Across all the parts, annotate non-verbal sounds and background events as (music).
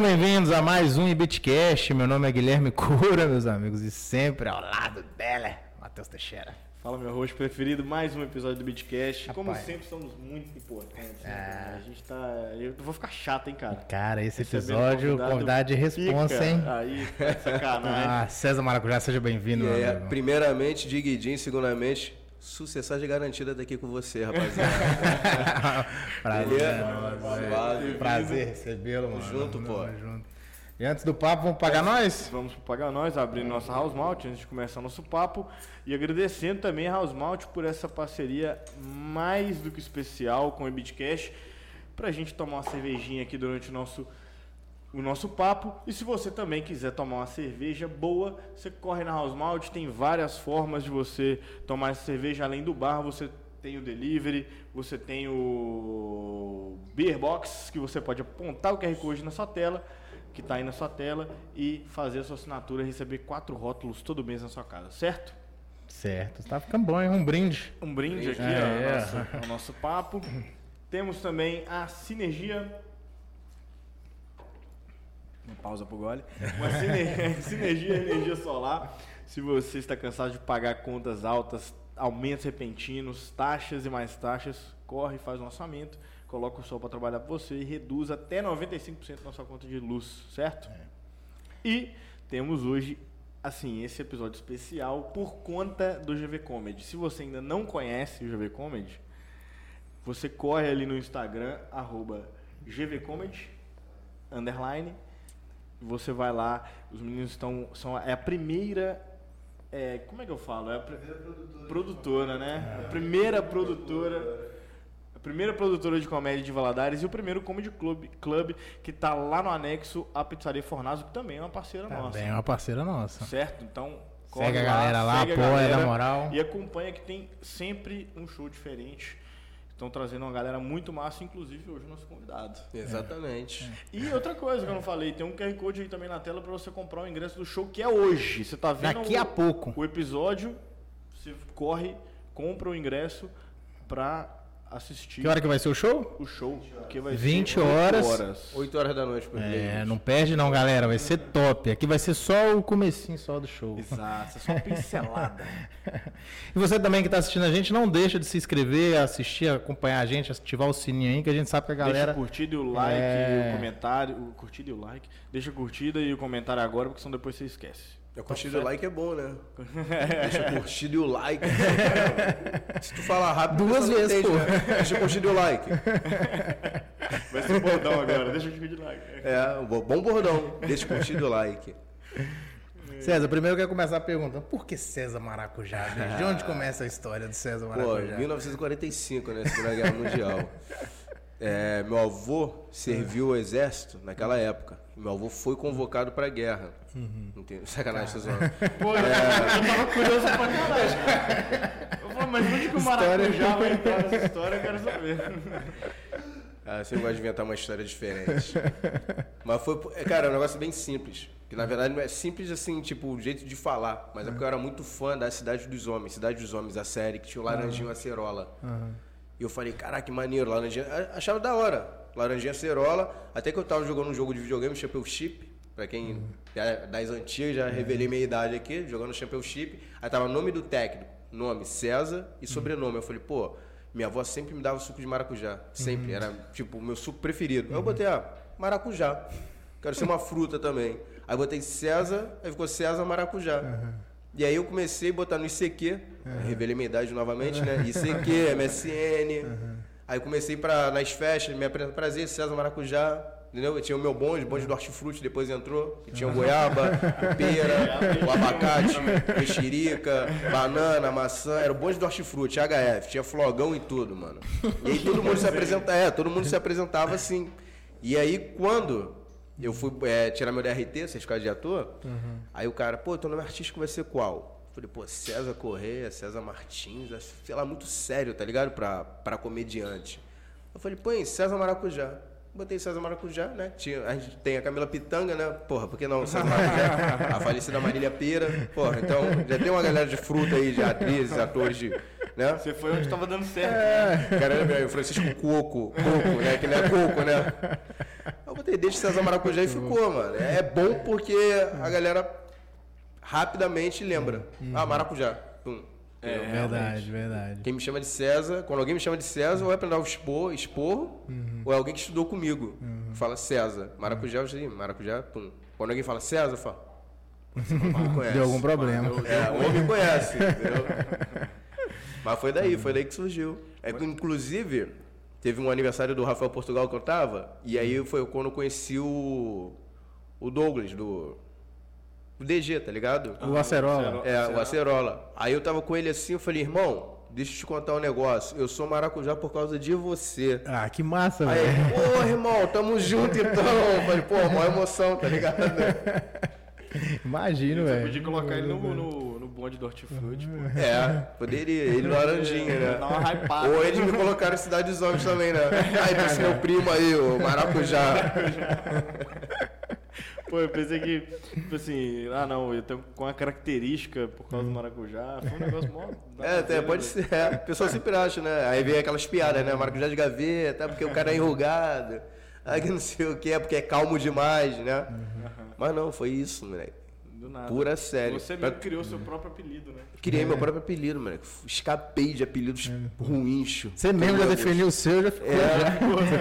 Sejam bem-vindos a mais um Ibitcast. Meu nome é Guilherme Cura, meus amigos, e sempre ao lado dela, Matheus Teixeira. Fala, meu host preferido, mais um episódio do. Rapaz. Como sempre, somos muito importantes. né, É. A gente tá. Eu vou ficar chato, hein, cara? Cara, esse Recebendo episódio, convidado de responsa, pica. hein? Aí, tá sacanagem. (laughs) Ah, César Maracujá, seja bem-vindo, É, primeiramente, Diguidinho, segundamente, sucessagem garantida daqui com você, rapaziada. (laughs) Prazer, é. Prazer recebê-lo, mano. junto, Tamo pô. junto. E antes do papo, vamos pagar nós? Vamos Pagar Nós, abrindo nossa House Malt antes de começar nosso papo. E agradecendo também a House Malt por essa parceria mais do que especial com o Ebitcash. Pra gente tomar uma cervejinha aqui durante o nosso, o nosso papo. E se você também quiser tomar uma cerveja boa, você corre na House Malt. Tem várias formas de você tomar essa cerveja. Além do bar, você tem o delivery, você tem o Beer Box, que você pode apontar o QR Code na sua tela que está aí na sua tela e fazer a sua assinatura e receber quatro rótulos todo mês na sua casa, certo? Certo, tá ficando bom, hein? Um brinde. Um brinde aqui É, ó, é. nosso, nosso papo. (laughs) Temos também a Sinergia. Pausa pro gole. Uma sine- (laughs) Sinergia Energia Solar. Se você está cansado de pagar contas altas, aumentos repentinos, taxas e mais taxas, corre e faz um orçamento, coloca o sol para trabalhar para você e reduz até 95% na sua conta de luz, certo? E temos hoje, assim, esse episódio especial por conta do GV Comedy. Se você ainda não conhece o GV Comedy, você corre ali no Instagram, arroba GVComedy, underline, você vai lá, os meninos estão, são, é a primeira, é, como é que eu falo? É a pri- produtora, né? A primeira produtora, a primeira produtora de comédia de Valadares e o primeiro comedy club, club que tá lá no anexo à Pizzaria Fornazo, que também é uma parceira nossa. Também é uma parceira nossa. Certo? Então, Segue a galera lá, a apoia, na moral. E acompanha que tem sempre um show diferente. Estão trazendo uma galera muito massa, inclusive hoje o nosso convidado. Exatamente. E outra coisa que eu não falei, tem um QR Code aí também na tela para você comprar o ingresso do show que é hoje. Você tá vendo Daqui o, a pouco. o episódio, você corre, compra o ingresso pra assistir Que hora que vai ser o show? o show, que vai 20 ser oito horas. horas. 8 horas da noite por É, não perde não, galera. Vai ser top. Aqui vai ser só o comecinho só do show. Exato, é só uma (laughs) pincelada. E você também que está assistindo a gente, não deixa de se inscrever, assistir, acompanhar a gente, ativar o sininho aí, que a gente sabe que a galera. Deixa o curtida e o like, É. e o comentário. O curtida e o like. Deixa a curtida e o comentário agora, porque senão depois você esquece. A curtida e o like é bom, né? (laughs) Deixa a curtida e o like. (laughs) Se tu falar rápido, Duas a vezes, entende, né? Deixa a curtida e o like. (laughs) Vai ser bordão agora, deixa o curtida e o like. É, um bo- bom bordão. Deixa a curtida e o like. César, primeiro eu quero começar perguntando, por que César Maracujá? bicho? De onde começa a história do César Pô, Maracujá? 1945, né? Segunda Guerra Mundial. É, meu avô serviu o exército naquela época. Meu avô foi convocado pra guerra. Não tem sacanagem, tô zoando. Pô, eu, eu tava curioso pra caralho. Eu falei, mas onde que o Maracujá vai entrar nessa história? Eu quero saber. Ah, você gosta de inventar uma história diferente. Mas foi, é, cara, é um negócio bem simples. Que na verdade não é simples assim, tipo, o jeito de falar. Mas é porque eu era muito fã da Cidade dos Homens, Cidade dos Homens, a série, que tinha o Laranjinho Acerola. E eu falei, caraca, que maneiro, Laranjinha. a- Achava da hora. Laranjinha Acerola. Até que eu tava jogando um jogo de videogame, Championship. Pra quem é das antigas, já revelei minha idade aqui, jogando Championship. Aí tava nome do técnico, nome César e sobrenome. Eu falei, pô, minha avó sempre me dava suco de maracujá. Sempre. Era, tipo, o meu suco preferido. Aí eu botei, ah, maracujá. Quero ser uma fruta também. Aí botei César, aí ficou César Maracujá. E aí eu comecei a botar no ICQ, revelei minha idade novamente, né? ICQ, MSN. Aí comecei pra, nas festas, me apresentar prazer, César Maracujá. Entendeu? Eu tinha o meu bonde, bonde do hortifruti, depois entrou. Que tinha o goiaba, o (laughs) pera, o abacate, mexerica, banana, maçã. Era o bonde do hortifruti, HF. Tinha flogão e tudo, mano. E aí todo mundo se apresenta, é, todo mundo se apresentava assim. E aí quando eu fui é, tirar meu DRT, certificado de ator, aí o cara, pô, teu nome artístico vai ser qual? Eu falei, pô, César Correia, César Martins, sei lá, muito sério, tá ligado? Pra, pra comediante. Eu falei, põe César Maracujá. Botei César Maracujá, né? Tinha, a gente tem a Camila Pitanga, né? Porra, por que não? César Maracujá, (laughs) a falecida Marília Pera. Porra, então já tem uma galera de fruta aí, de atrizes, atores de. Né? Você foi onde tava dando certo. É, cara, o Francisco Coco, Coco, né? Que não é Coco, né? Eu botei deixa César Maracujá e ficou, mano. É bom porque a galera rapidamente lembra. Ah, Maracujá. Pum. É, verdade, realmente. verdade. Quem me chama de César, quando alguém me chama de César, ou é pra dar o expor, esporro, ou é alguém que estudou comigo. Fala César. Maracujá, eu já Maracujá, pum. Quando alguém fala César, eu falo. Você me (laughs) conhece. Deu algum problema. É, o homem me conhece, entendeu? (laughs) Mas foi daí, foi daí que surgiu. É inclusive, teve um aniversário do Rafael Portugal que eu tava, e aí foi quando eu conheci o, o Douglas, do, do DG, tá ligado? O Acerola. É, o Acerola. Aí eu tava com ele assim, eu falei, irmão, deixa eu te contar um negócio. Eu sou maracujá por causa de você. Ah, que massa, Aí, velho. ele, pô, irmão, tamo junto então. Eu falei, pô, maior emoção, tá ligado? (laughs) Imagino, Você velho. podia colocar ele no, no, no bonde do hortifruti, pô. É, poderia, ele no laranjinha, né? Dá uma hypada. Ou eles me colocaram em Cidade dos Homens também, né? Aí trouxe meu primo aí, o Maracujá. (laughs) Pô, eu pensei que, tipo assim, ah não, eu tenho com uma característica por causa do maracujá. Foi um negócio mó. É, até pode ser. É, o pessoal sempre acha, né? Aí vem aquelas piadas, né? Maracujá de gaveta, porque o cara é enrugado. Aí que não sei o que, é porque é calmo demais, né? Mas não, foi isso, moleque. Do nada. Pura série. Você Pra- mesmo criou seu próprio apelido, né? Criei meu próprio apelido, moleque. Escapei de apelidos ruins. Você mesmo já definiu o seu, já ficou. É, já.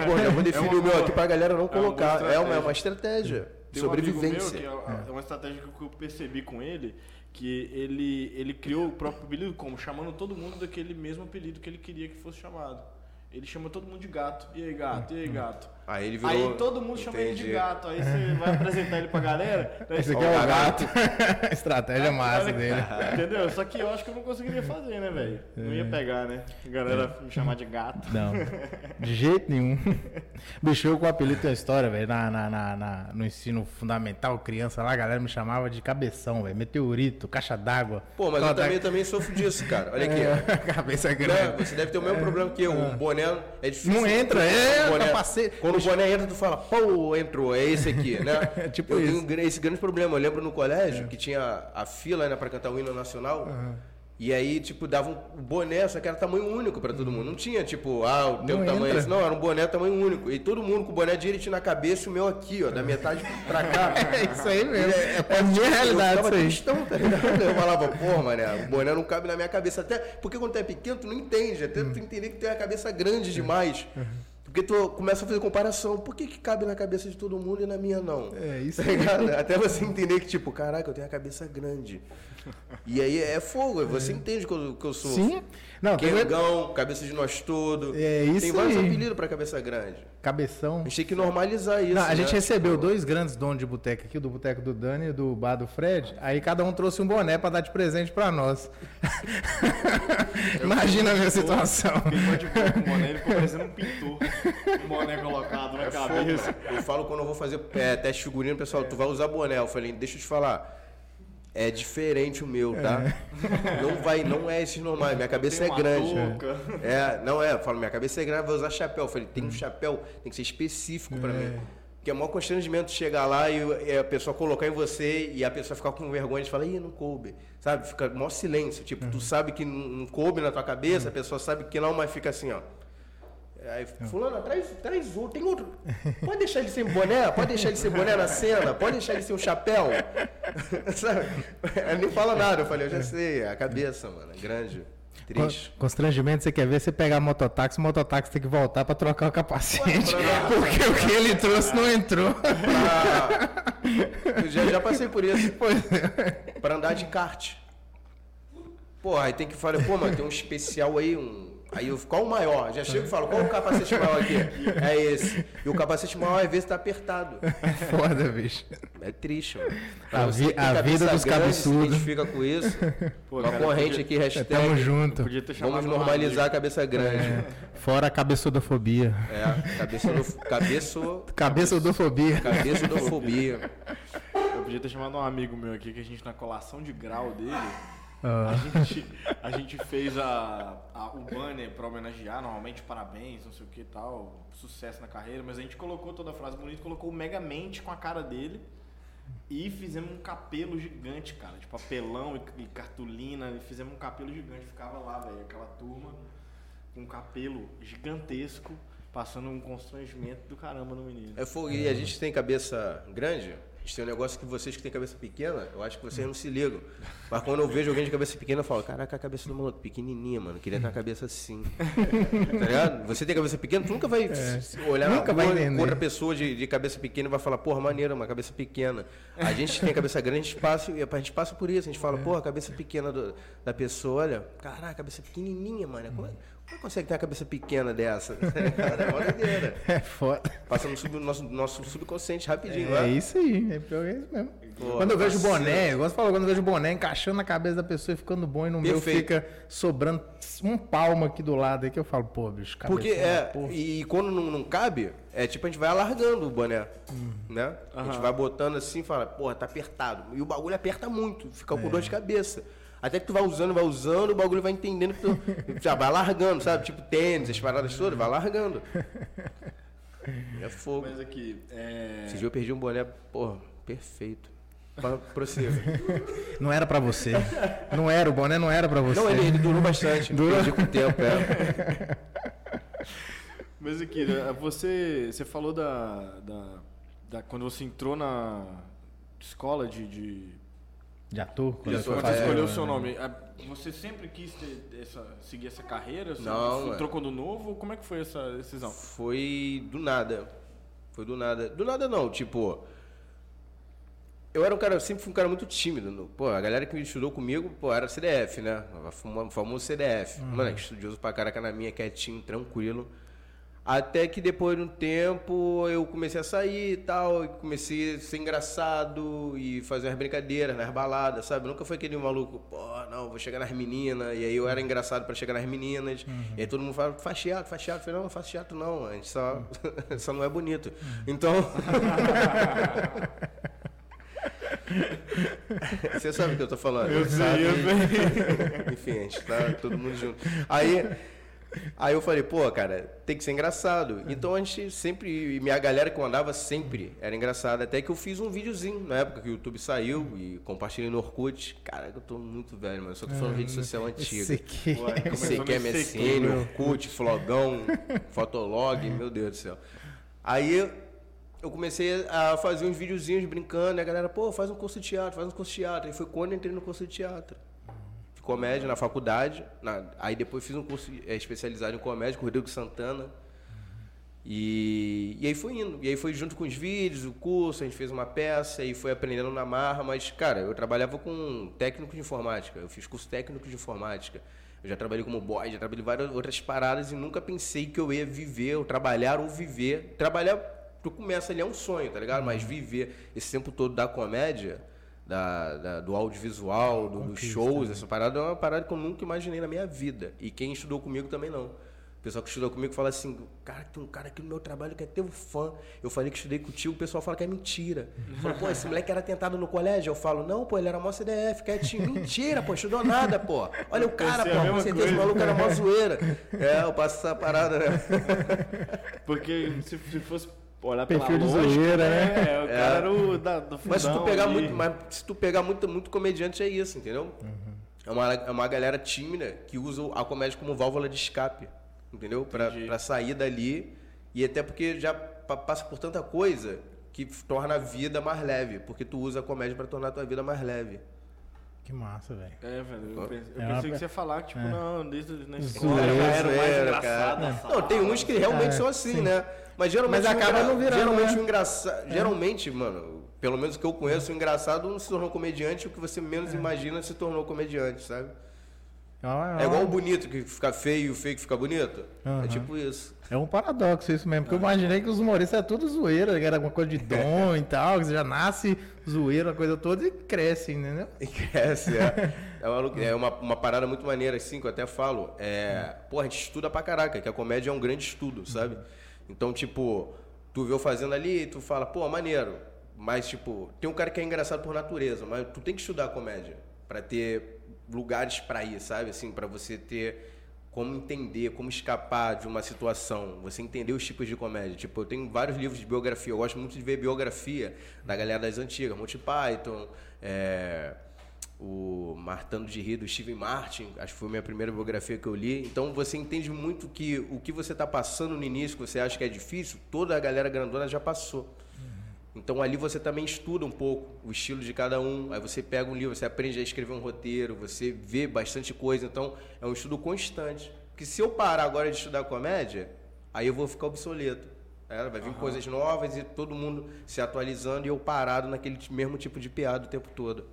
pô, já vou definir É o meu boa- aqui pra galera não é colocar. É uma, é uma estratégia. Tem um amigo Sobrevivência. meu que é, é uma estratégia que eu percebi com ele, que ele, ele criou o próprio apelido como? Chamando todo mundo daquele mesmo apelido que ele queria que fosse chamado. Ele chama todo mundo de gato. E aí, gato? E aí, gato? Aí ele virou. Aí todo mundo chama ele de Entendi. gato. Aí você vai apresentar ele pra galera. (laughs) Daí Esse aqui é o gato. (laughs) Estratégia massa dele. (laughs) Entendeu? Só que eu acho que eu não conseguiria fazer, né, velho? Não ia pegar, né? A galera me chamar de gato. Não, de jeito nenhum. Bicho, eu com o apelido tem uma história, velho. Na, na, na- na- no ensino fundamental, criança lá, a galera me chamava de cabeção, velho. Meteorito, caixa d'água. Pô, mas eu também, eu também sofro disso, cara. Olha aqui. É, cabeça grande. Você deve ter o mesmo problema que eu. O boné é difícil. Não entra, é, O boné- capacete. Quando o boné entra, tu fala, pô, entrou, é esse aqui, né? (laughs) Tipo eu isso. tenho esse grande problema. Eu lembro no colégio que tinha a fila né, pra cantar o hino nacional. E aí, tipo, dava um boné, só que era tamanho único pra todo mundo. Não tinha, tipo, ah, o teu Não tamanho é entra. Não, era um boné tamanho único. E todo mundo com o boné direitinho na cabeça e o meu aqui, ó, da metade pra cá. (laughs) É isso aí mesmo. É, É, a minha realidade eu isso ficava aí. tristão, tá ligado? (laughs) Eu falava, pô, mané, o boné não cabe na minha cabeça. Até porque quando tu é pequeno, tu não entende. Até tu entender que tu tem a cabeça grande demais. Porque tu começa a fazer comparação. Por que, que cabe na cabeça de todo mundo e na minha não? É isso Tá? Até você entender que, tipo, caraca, eu tenho a cabeça grande. E aí é fogo, você entende que eu, que eu sou. Sim. Não, tem Quengão, cabeça de nós todo. É isso Tem vários aí. apelidos pra cabeça grande. cabeção. A gente tem que normalizar isso. Não, a gente né? recebeu Tipo, dois grandes donos de boteca aqui, do boteco do Dani e do bar do Fred. Aí cada um trouxe um boné pra dar de presente pra nós. (laughs) Imagina a minha situação. Ele pode com o boné, ele ficou parecendo um pintor. Um boné colocado na É cabeça. fogo. Eu falo quando eu vou fazer é, teste de figurino, pessoal, tu vai usar boné. Eu falei, deixa eu te falar. É diferente o meu, tá? Não vai, não é esse normal. Minha cabeça Tem é grande. touca. É, não é. Eu falo, minha cabeça é grande, vai usar chapéu. Eu falei, tem um chapéu, tem que ser específico pra mim. Porque é maior constrangimento chegar lá e, e a pessoa colocar em você e a pessoa ficar com vergonha de falar, ih, não coube. Sabe? Fica maior silêncio. Tipo, tu sabe que não, não coube na tua cabeça, a pessoa sabe que não, mas fica assim, ó. Aí, fulano, traz, traz outro, tem outro. Pode deixar ele sem boné? Pode deixar ele sem boné na cena? Pode deixar ele sem o chapéu? (laughs) Sabe? Ela nem fala nada. Eu falei, eu já sei, é a cabeça, mano, é grande, triste. Con- Constrangimento, você quer ver você pegar mototáxi, o mototáxi tem que voltar pra trocar o capacete. Porque o que ele trouxe não entrou. Pra... Eu já, já passei por isso. É. Pra andar de kart. Pô, aí tem que falar, pô, mas tem um especial aí, um. Aí eu qual o maior? Já chego e falo, qual o capacete maior aqui? É esse. E o capacete maior às vezes tá apertado. Foda, bicho. É triste, mano. A você vi- a vida dos cabeçudos. Se identifica com isso. Pô, Uma cara, corrente podia- aqui, hashtag. Tamo junto. Podia ter chamado Vamos normalizar a cabeça grande. Fora a cabeçodofobia. É, cabeço, Cabeçodofobia. cabeça do fobia. Eu podia ter chamado um amigo meu aqui que a gente, na colação de grau dele, Ah. a, gente, a gente fez a, a- o banner pra homenagear, normalmente parabéns, não sei o que e tal, sucesso na carreira, mas a gente colocou toda a frase bonita, colocou o Megamente com a cara dele e fizemos um capelo gigante, cara, de papelão e, e cartolina, e fizemos um capelo gigante, ficava lá, velho, aquela turma com um capelo gigantesco passando um constrangimento do caramba no menino. É fogo. E a gente tem cabeça grande, a gente tem um negócio que vocês que têm cabeça pequena, eu acho que vocês não se ligam. Mas quando eu vejo alguém de cabeça pequena, eu falo, caraca, a cabeça do maluco, pequenininha, mano. Queria ter uma cabeça assim. tá ligado? Você tem cabeça pequena, tu nunca vai se- olhar Nunca vai entender. outra pessoa de, de cabeça pequena e vai falar, porra, maneira, uma cabeça pequena. A gente tem cabeça grande, a gente passa, e a gente passa por isso. A gente fala, porra, a cabeça pequena do- da pessoa, olha, caraca, a cabeça pequenininha, mano. Como é, como é consegue ter uma cabeça pequena dessa? Cara, (laughs) é doideira. É foda. Passa no sub- nosso, nosso subconsciente rapidinho, É né? isso aí, é pior é isso mesmo. Pô, quando eu vejo o boné, igual você falou, quando eu vejo o boné encaixando na cabeça da pessoa e ficando bom e no meu Perfeito. fica sobrando um palmo aqui do lado aí que eu falo, pô, bicho, cabeça Porque é, e quando não, não cabe, é tipo a gente vai alargando o boné, né? A gente vai botando assim e fala, porra, tá apertado. E o bagulho aperta muito, fica É. com dor de cabeça. Até que tu vai usando, vai usando, o bagulho vai entendendo que tu (laughs) já vai largando, sabe? Tipo tênis, as paradas todas, vai largando. (laughs) É fogo. Mas aqui, é... Esse dia eu perdi um boné, porra, perfeito. Pra- Prossiga. (laughs) Não era pra você. Não era, o boné não era pra você. Não, ele, ele durou bastante. Durou? Perdi com o tempo, é. Mas aqui, né, você, você falou da, da, da- Quando você entrou na escola de. de De ator? quando De ator, quando você é, escolheu o fazer- seu nome, a- você sempre quis ter essa, seguir essa carreira? Você Não, é. quando novo? Como é que foi essa decisão? Foi do nada. Foi do nada. Do nada não, tipo. Eu era um cara, eu sempre fui um cara muito tímido. Pô, a galera que estudou comigo, pô, era CDF, né? O famoso CDF. Mano, estudioso pra caraca na minha, quietinho, tranquilo. Até que depois de um tempo eu comecei a sair e tal, e comecei a ser engraçado e fazer umas brincadeiras nas baladas, sabe? Nunca foi aquele maluco, pô, não, vou chegar nas meninas, e aí eu era engraçado pra chegar nas meninas, e aí todo mundo fala, faz teatro, faz teatro. Eu falei, não, não teatro não, a gente só, (laughs) só não é bonito. Então. (laughs) Você sabe o que eu tô falando? Eu sei, eu Enfim, a gente tá todo mundo junto. Aí, aí eu falei, pô, cara, tem que ser engraçado. Então a gente sempre, e minha galera que eu andava sempre era engraçada. Até que eu fiz um videozinho na época que o YouTube saiu e compartilhei no Orkut. Cara, eu tô muito velho, mano. Só tô falando rede social antiga. Você quer nesse MSN, Orkut, Flogão, (laughs) Fotolog, meu Deus do céu. Aí eu comecei a fazer uns videozinhos brincando, e a galera, pô, faz um curso de teatro, faz um curso de teatro. Aí foi quando eu entrei no curso de teatro. Comédia na faculdade. na- aí depois fiz um curso eh, especializado em comédia com o Rodrigo Santana. E, e aí foi indo. E aí foi junto com os vídeos, o curso, a gente fez uma peça e foi aprendendo na marra. Mas, cara, eu trabalhava com técnico de informática. Eu fiz curso técnico de informática. Eu já trabalhei como boy, já trabalhei várias outras paradas e nunca pensei que eu ia viver, ou trabalhar ou viver. Trabalhar, tu começa ali, é um sonho, tá ligado? Mas viver esse tempo todo da comédia, da, da- do audiovisual, do- dos shows, essa parada é uma parada que eu nunca imaginei na minha vida. E quem estudou comigo também não. O pessoal que estudou comigo fala assim, cara, tem um cara aqui no meu trabalho que é teu fã. Eu falei que estudei contigo, o pessoal fala que é mentira. Fala, pô, esse moleque era tentado no colégio? Eu falo, não, pô, ele era mó CDF, quietinho. Mentira, pô, estudou nada, pô. Olha o cara, Pensei pô, com certeza coisa. o maluco era mó zoeira. É, eu passo essa parada, né? Porque se, se fosse olhar Perfil pela de lógica, zoeira, né? É, o cara era o da, do Mas se tu pegar ali. muito, mas se tu pegar muito, muito comediante é isso, entendeu? É, uma, é uma galera tímida que usa a comédia como válvula de escape, entendeu? Pra, pra sair dali e até porque já pa- passa por tanta coisa que torna a vida mais leve, porque tu usa a comédia pra tornar a tua vida mais leve. Que massa, velho. É, velho. Eu pensei, eu É pensei uma- que você ia falar, tipo, é. não, desde na escola já era o mais engraçado. Não, tem uns que realmente É, são assim, sim. né? Mas geralmente, Mas acaba não virando, geralmente né? o engraçado, geralmente, mano, pelo menos que eu conheço, o engraçado não se tornou comediante, o que você menos imagina se tornou comediante, sabe? É, É igual o bonito que fica feio e o feio que fica bonito. Aham. É tipo isso. É um paradoxo isso mesmo, porque eu imaginei que os humoristas é tudo zoeira, que era alguma coisa de (laughs) dom e tal, que você já nasce zoeira, a coisa toda e cresce, entendeu? E cresce, é. (laughs) É uma, é uma, uma parada muito maneira, assim, que eu até falo. É, pô, a gente estuda pra caraca, que a comédia é um grande estudo, sabe? Então, tipo, tu vê eu fazendo ali e tu fala, pô, maneiro. Mas, tipo, tem um cara que é engraçado por natureza, mas tu tem que estudar comédia pra ter lugares pra ir, sabe? Assim, pra você ter como entender, como escapar de uma situação, você entender os tipos de comédia. Tipo, eu tenho vários livros de biografia, eu gosto muito de ver biografia da galera das antigas, Monty Python, é, o Martando de Rir do Steven Martin, acho que foi a minha primeira biografia que eu li. Então você entende muito que o que você está passando no início, que você acha que é difícil, toda a galera grandona já passou. Então ali você também estuda um pouco o estilo de cada um, aí você pega um livro, você aprende a escrever um roteiro, você vê bastante coisa, então é um estudo constante. Porque se eu parar agora de estudar comédia, aí eu vou ficar obsoleto. É, vai vir uhum. coisas novas e todo mundo se atualizando e eu parado naquele mesmo tipo de piada o tempo todo.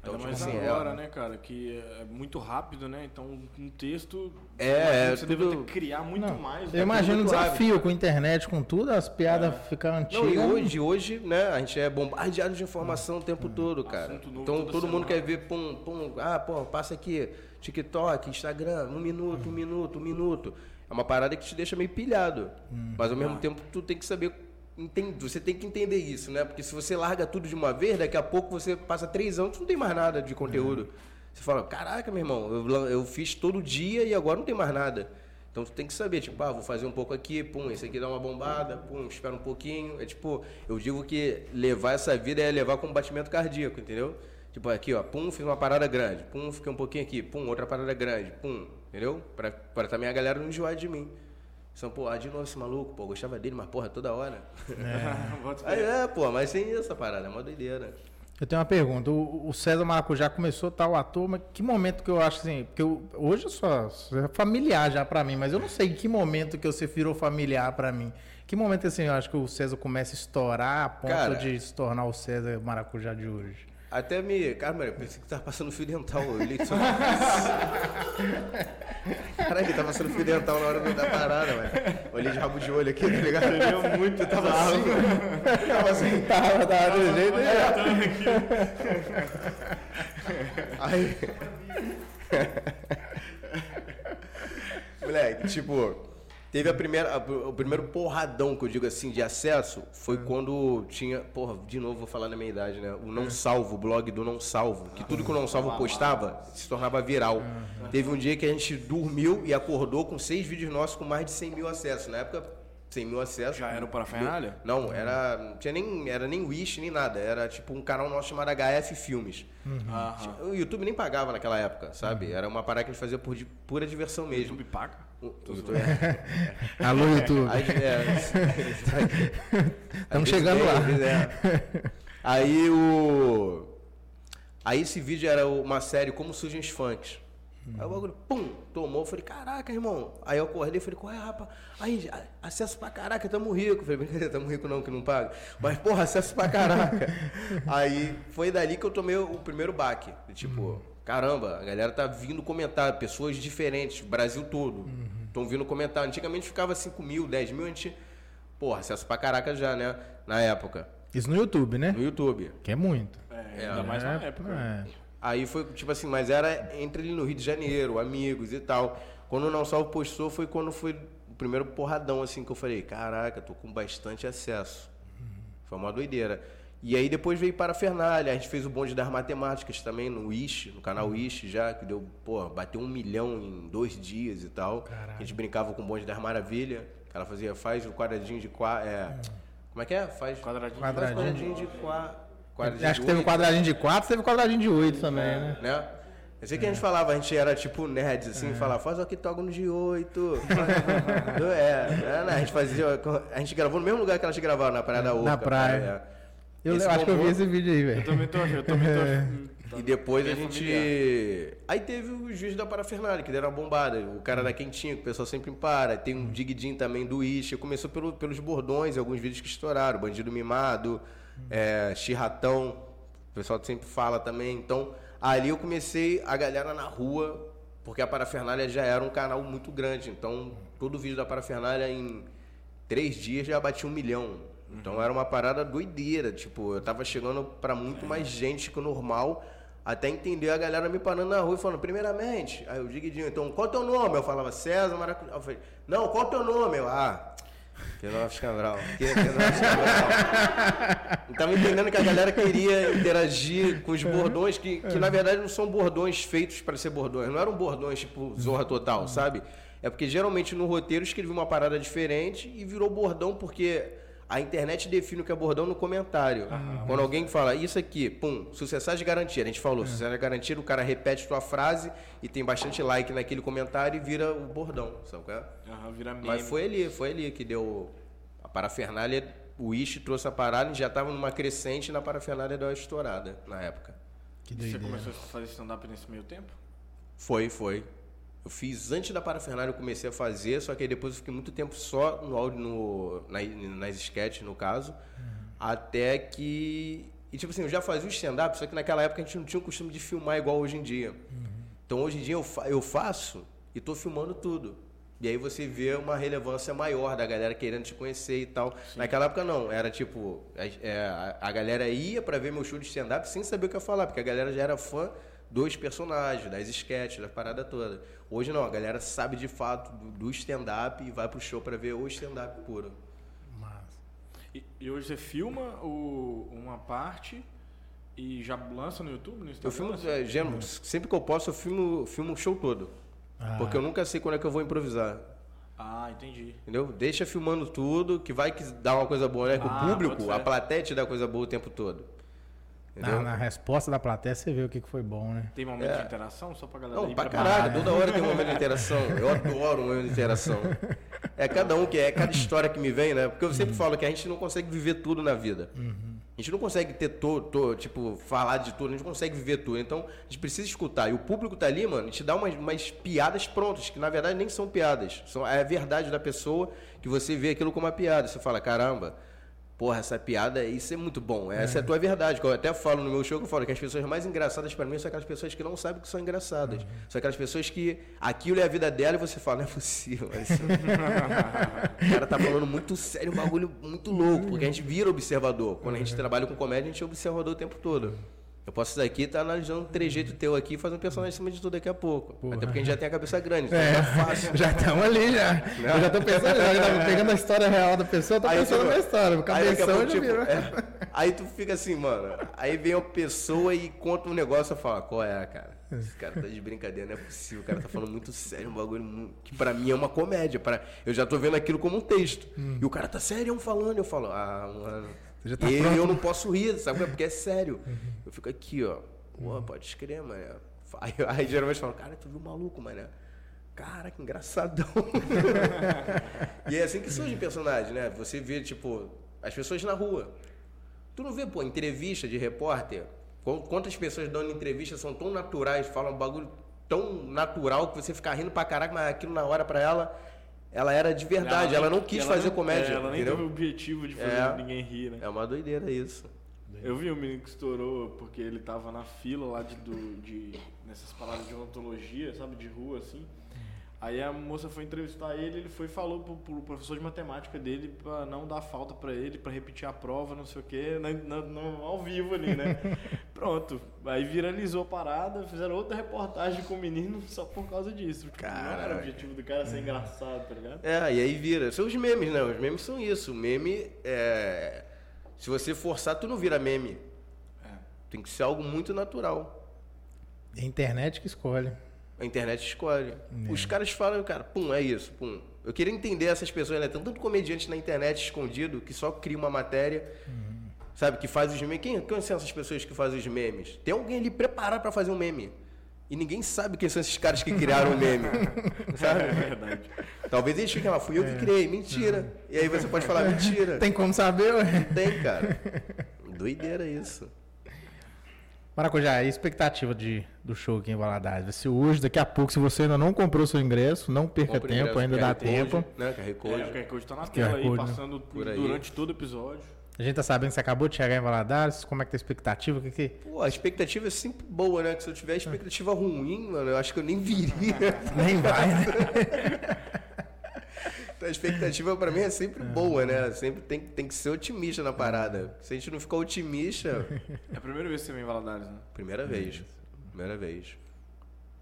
Então, Ainda tipo mais assim, agora, é... né, cara, que é muito rápido, né? Então, um texto é, você tudo... deve criar muito não, mais. Eu imagino o desafio rápido. com a internet, com tudo, as piadas é. ficam antigas. Não, e hoje, hoje, né, a gente é bombardeado de informação o tempo hum. todo, cara. Novo, então, todo semana. mundo quer ver, pum, pum, ah, pô, passa aqui, TikTok, Instagram, um minuto, um minuto, um minuto. É uma parada que te deixa meio pilhado. Hum. Mas ao mesmo ah. tempo, tu tem que saber entende, você tem que entender isso, né? Porque se você larga tudo de uma vez, daqui a pouco você passa três anos, não tem mais nada de conteúdo. Uhum. Você fala, caraca, meu irmão, eu, eu fiz todo dia e agora não tem mais nada. Então tu tem que saber, tipo, ah, vou fazer um pouco aqui, pum, esse aqui dá uma bombada, pum, espera um pouquinho. É tipo, eu digo que levar essa vida é levar com batimento cardíaco, entendeu? Tipo, aqui, ó, pum, fiz uma parada grande, pum, fiquei um pouquinho aqui, pum, outra parada grande, pum, entendeu? Pra, pra também a galera não enjoar de mim. São, pô, de novo esse maluco, pô, gostava dele, mas porra, toda hora. É, (laughs) Aí, é pô, mas sem essa parada, é uma doideira. Eu tenho uma pergunta. O, César Maracujá começou tal ator, mas que momento que eu acho assim? Porque eu, hoje eu sou, sou familiar já para mim, mas eu não sei em que momento que você virou familiar para mim. Que momento assim eu acho que o César começa a estourar a ponto Cara, de se tornar o César Maracujá de hoje? Até me. Cara, eu pensei que tava passando fio dental. Eu li só. Caralho, tava passando fio dental na hora da parada, velho. Olhei de rabo de olho aqui, tá ligado? Ele muito, tava assim. tava assim. Tava, tava do jeito. Aí. (laughs) Moleque, tipo. Teve a primeira, a, o primeiro porradão que eu digo assim de acesso foi uhum. quando tinha, porra, de novo vou falar na minha idade, né? O Não é. Salvo, o blog do Não Salvo, que tudo que o Não Salvo postava se tornava viral. Uhum. Teve um dia que a gente dormiu e acordou com seis vídeos nossos com mais de 100 mil acessos. Na época 100 mil acessos. Já era o Parafernália? Não, era. Não tinha nem, era nem Wish, nem nada. Era tipo um canal nosso chamado HF Filmes. Uhum. O YouTube nem pagava naquela época, sabe? Uhum. Era uma parada que a gente fazia por pura diversão mesmo. O YouTube paga? (laughs) Alô, YouTube. Estamos (laughs) chegando lá. É. Aí o. Aí esse vídeo era uma série Como Surgem os Funks. Aí o bagulho, pum, tomou. Eu falei, caraca, irmão. Aí eu acordei e falei, qual é, rapaz? Aí, acesso pra caraca, tamo rico. Eu falei, brincadeira, tamo rico não, que não paga. Mas, porra, acesso pra caraca. (laughs) Aí foi dali que eu tomei o primeiro baque. Tipo, uhum. Caramba, a galera tá vindo comentar, pessoas diferentes, Brasil todo. Estão uhum. vindo comentar. Antigamente ficava 5 mil, 10 mil, a gente. Porra, acesso pra caraca já, né? Na época. Isso no YouTube, né? No YouTube. Que é muito. É, ainda é, mais na época. É. Aí foi, tipo assim, mas era entre ele no Rio de Janeiro, amigos e tal. Quando o Não Salvo postou foi quando foi o primeiro porradão, assim, que eu falei, caraca, tô com bastante acesso. Foi uma doideira. E aí depois veio para a Fernalha, a gente fez o bonde das matemáticas também no Wish, no canal Wish já, que deu, pô, bateu um milhão em dois dias e tal. Caralho. A gente brincava com o bonde das maravilhas. Ela fazia, faz o quadradinho de quá. É, hum. Como é que é? Faz quadradinho, quadradinho. Faz quadradinho de quá. Acho que teve um quadradinho de 4, teve um quadradinho de 8 também, é, né? né? Eu sei que a gente falava, a gente era tipo nerds, assim, é. falava, faz o octógono de 8. é, (laughs) é, né? a gente fazia. A gente gravou no mesmo lugar que ela gente gravava, na Praia da Urca. Na praia. Eu esse acho que eu vi esse vídeo aí, velho. Eu também tô, eu também tô. (laughs) E depois a gente. Familiar. Aí teve o juiz da Parafernália, que deram uma bombada. O cara da Quentinha, que o pessoal sempre para. Tem um digidinho também do Ishi. Começou pelo, pelos bordões, alguns vídeos que estouraram. Bandido Mimado, é, Chirratão, o pessoal sempre fala também. Então, ali eu comecei a galera na rua, porque a Parafernália já era um canal muito grande. Então, todo vídeo da Parafernália em três dias já batia um milhão. Então uhum. era uma parada doideira. Tipo, eu tava chegando para muito mais gente que o normal. Até entender a galera me parando na rua e falando, primeiramente, aí eu digo, então, qual é o teu nome? Eu falava, César Maracujá. Eu falei, não, qual é o teu nome? Eu, ah, Penof Cabral. (laughs) Penof Cabral. Estava entendendo que a galera queria interagir com os bordões, que, que na verdade não são bordões feitos para ser bordões. Não eram bordões tipo Zorra Total, sabe? É porque geralmente no roteiro escrevi uma parada diferente e virou bordão porque A internet define o que é bordão no comentário. Quando alguém fala isso aqui, pum, sucessagem de garantia. A gente falou, sucessagem de garantia, o cara repete tua frase e tem bastante like naquele comentário e vira o bordão, sabe qual é? Aham, vira meme. Mas foi ali, foi ali que deu a parafernália. O Ish trouxe a parada, a gente já tava numa crescente e na parafernália deu uma estourada na época. Que E Você começou a fazer stand-up nesse meio tempo? Foi, foi. Eu fiz antes da parafernália, eu comecei a fazer, só que aí depois eu fiquei muito tempo só no áudio, no, na- nas sketches, no caso, até que. E tipo assim, eu já fazia o stand-up, só que naquela época a gente não tinha o costume de filmar igual hoje em dia. Então hoje em dia eu, fa- eu faço e tô filmando tudo. E aí você vê uma relevância maior da galera querendo te conhecer e tal. Naquela época não, era tipo, a, é, a- a galera ia pra ver meu show de stand-up sem saber o que eu ia falar, porque a galera já era fã dos personagens, das sketches, da parada toda. Hoje não, a galera sabe de fato do, stand-up e vai pro show pra ver o stand-up puro. Massa. E, e hoje você filma o- uma parte e já lança no YouTube, no Eu Instagram? filmo, é, gênero, sempre que eu posso, eu filmo, filmo o show todo. Ah. Porque eu nunca sei quando é que eu vou improvisar. Ah, entendi. Entendeu? Deixa filmando tudo, que vai que dá uma coisa boa, né? Que Ah, o público, a plateia te dá coisa boa o tempo todo. Na, na resposta da plateia você vê o que, que foi bom, né? Tem momento de interação só pra galera É. Não, ir pra caralho, toda hora tem um momento de interação. Eu adoro um momento de interação. É cada um que é, cada história que me vem, né? Porque eu sempre falo que a gente não consegue viver tudo na vida. A gente não consegue ter todo, tipo, falar de tudo, a gente não consegue viver tudo. Então, a gente precisa escutar. E o público tá ali, mano, a gente dá umas, umas piadas prontas, que na verdade nem são piadas. São, é a verdade da pessoa que você vê aquilo como uma piada. Você fala, caramba, porra, essa piada, isso é muito bom. Essa é, a tua verdade. Eu até falo no meu show, que eu falo que as pessoas mais engraçadas para mim são aquelas pessoas que não sabem que são engraçadas. São aquelas pessoas que aquilo é a vida dela e você fala, não é possível. (laughs) o cara tá falando muito sério, um bagulho muito louco, porque a gente vira observador. Quando a gente trabalha com comédia, a gente é observador o tempo todo. Eu posso estar aqui e estar analisando um trejeito teu aqui e fazer um personagem em cima de tudo daqui a pouco. Até porque a gente já tem a cabeça grande, então É, é fácil. (laughs) já estamos ali, já. Eu já tô pensando, já, pegando a história real da pessoa, eu tô Aí, pensando tipo, na história. Aí, daqui cabeção pouco, já tipo, virou. é, aí tu fica assim, mano. Aí vem uma pessoa e conta um negócio e fala, qual é, cara? Esse cara tá de brincadeira, não é possível. O cara tá falando muito sério, um bagulho mu- que pra mim é uma comédia. Pra, eu já tô vendo aquilo como um texto. E o cara tá sério falando. Eu falo, ah, mano. Já tá e pronto. eu não posso rir, sabe? Porque é sério. Eu fico aqui, ó. Pô, pode escrever, mano. Aí, aí geralmente falam, cara, tu viu maluco, mano. Cara, que engraçadão. (laughs) e é assim que surge personagem, né? Você vê, tipo, as pessoas na rua. Tu não vê, pô, entrevista de repórter? Qu- Quantas pessoas dando entrevista são tão naturais, falam um bagulho tão natural que você fica rindo pra caraca, mas aquilo na hora pra ela, ela era de verdade. Ela, não quis ela fazer não- comédia, é, ela nem entendeu? teve o objetivo de fazer É. ninguém rir, né? É uma doideira isso. Eu vi um menino que estourou porque ele tava na fila lá de, do, de nessas palavras de odontologia, sabe, de rua assim. Aí a moça foi entrevistar ele, ele foi e falou pro, pro professor de matemática dele pra não dar falta pra ele, pra repetir a prova, não sei o quê, na, na- no- ao vivo ali, né? (laughs) Pronto. Aí viralizou a parada, fizeram outra reportagem com o menino só por causa disso. Tipo, não era o objetivo do cara ser engraçado, tá ligado? É, e aí vira. São os memes, né? Os memes são isso. O meme é. Se você forçar, tu não vira meme. É. Tem que ser algo muito natural. É a internet que escolhe. A internet escolhe. É. Os caras falam, cara, pum, é isso, pum. Eu queria entender essas pessoas, né? Tem tanto comediante na internet escondido que só cria uma matéria, Uhum. sabe, que faz os memes. Quem, quem são essas pessoas que fazem os memes? Tem alguém ali preparado pra fazer um meme. E ninguém sabe quem são esses caras que criaram o meme. (laughs) sabe? É verdade. Talvez eles fiquem lá, fui eu que criei, mentira. E aí você pode falar, mentira. É. Tem como saber, ué? Tem, cara. Doideira isso. Maracujá, e a expectativa de, do show aqui em Valadares? Se hoje, daqui a pouco, se você ainda não comprou seu ingresso, não perca Compre tempo, ingresso, ainda dá Code, tempo. Né? QR É, Code. o QR Code tá na tela aí, né? passando Por aí. durante todo o episódio. A gente tá sabendo que você acabou de chegar em Valadares, como é que tá a expectativa? O que que... Pô, a expectativa é sempre boa, né? Que se eu tiver expectativa ruim, mano, eu acho que eu nem viria. (laughs) Nem vai, né? (laughs) A expectativa pra mim é sempre boa, né? Sempre tem, tem que ser otimista na parada. Se a gente não ficar otimista. É a primeira vez que você vem em Valadares, né? Primeira vez. Primeira vez.